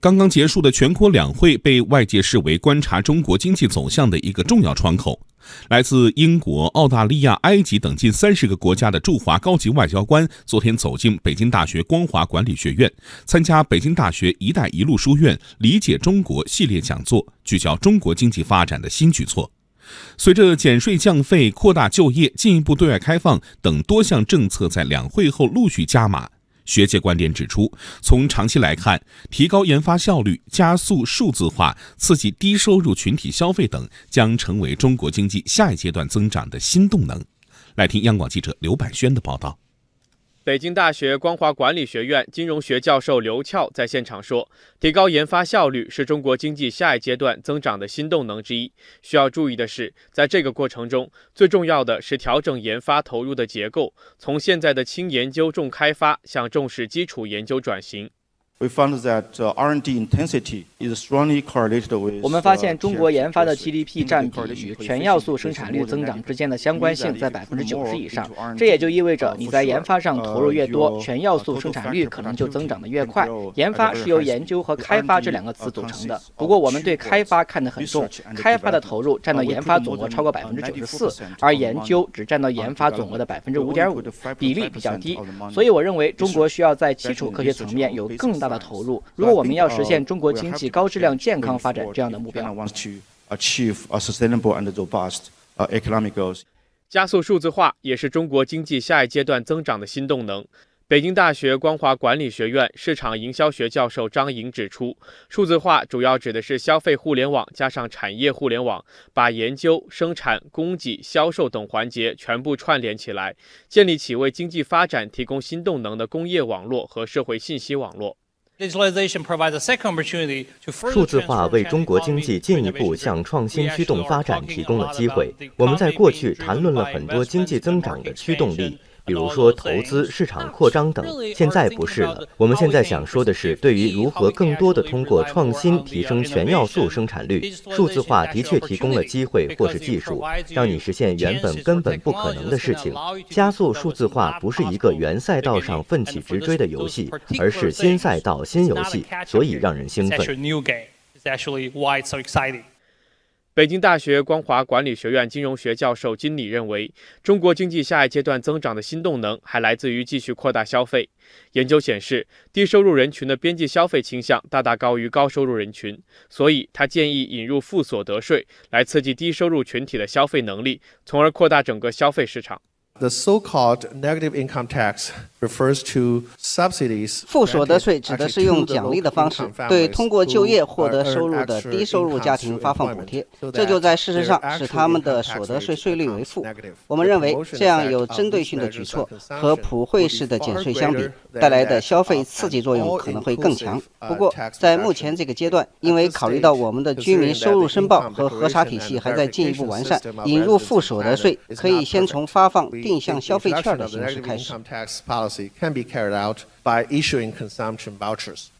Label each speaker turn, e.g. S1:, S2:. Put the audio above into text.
S1: 刚刚结束的全国两会被外界视为观察中国经济走向的一个重要窗口。来自英国、澳大利亚、埃及等近三十个国家的驻华高级外交官昨天走进北京大学光华管理学院，参加北京大学“一带一路”书院“理解中国”系列讲座，聚焦中国经济发展的新举措。随着减税降费、扩大就业、进一步对外开放等多项政策在两会后陆续加码。学界观点指出，从长期来看，提高研发效率、加速数字化、刺激低收入群体消费等，将成为中国经济下一阶段增长的新动能。来听央广记者刘百轩的报道。
S2: 北京大学光华管理学院金融学教授刘俏在现场说：“提高研发效率是中国经济下一阶段增长的新动能之一。需要注意的是，在这个过程中，最重要的是调整研发投入的结构，从现在的轻研究重开发向重视基础研究转型。”
S3: We found that R&D intensity is strongly correlated with.
S4: 我们发现中国研发的 GDP 占比与全要素生产率增长之间的相关性在百分之九十以上。这也就意味着，你在研发上投入越多，全要素生产率可能就增长得越快。研发是由研究和开发这两个词组成的。不过，我们对开发看得很重，开发的投入占到研发总额超过百分之九十四，而研究只占到研发总额的百分之五点五，比例比较低。所以，我认为中国需要在基础科学层面有更大。的投入。如果我们要实现中国经济高质量健康发展这样的目标，
S2: 加速数字化也是中国经济下一阶段增长的新动能。北京大学光华管理学院市场营销学教授张莹指出，数字化主要指的是消费互联网加上产业互联网，把研究、生产、供给、销售等环节全部串联起来，建立起为经济发展提供新动能的工业网络和社会信息网络。
S5: 数字化为中国经济进一步向创新驱动发展提供了机会。我们在过去谈论了很多经济增长的驱动力。比如说投资、市场扩张等，现在不是了。我们现在想说的是，对于如何更多的通过创新提升全要素生产率，数字化的确提供了机会或是技术，让你实现原本根本不可能的事情。加速数字化不是一个原赛道上奋起直追的游戏，而是新赛道、新游戏，所以让人兴奋。
S2: 北京大学光华管理学院金融学教授金理认为，中国经济下一阶段增长的新动能还来自于继续扩大消费。研究显示，低收入人群的边际消费倾向大大高于高收入人群，所以他建议引入负所得税来刺激低收入群体的消费能力，从而扩大整个消费市场。
S6: The so-called negative income tax refers to subsidies.
S7: 负所得税指的是用奖励的方式对通过就业获得收入的低收入家庭发放补贴，这就在事实上使他们的所得税税率为负。我们认为这样有针对性的举措和普惠式的减税相比，带来的消费刺激作用可能会更强。不过，在目前这个阶段，因为考虑到我们的居民收入申报和核查体系还在进一步完善，引入负所得税可以先从发放。定向消费券的形式开始。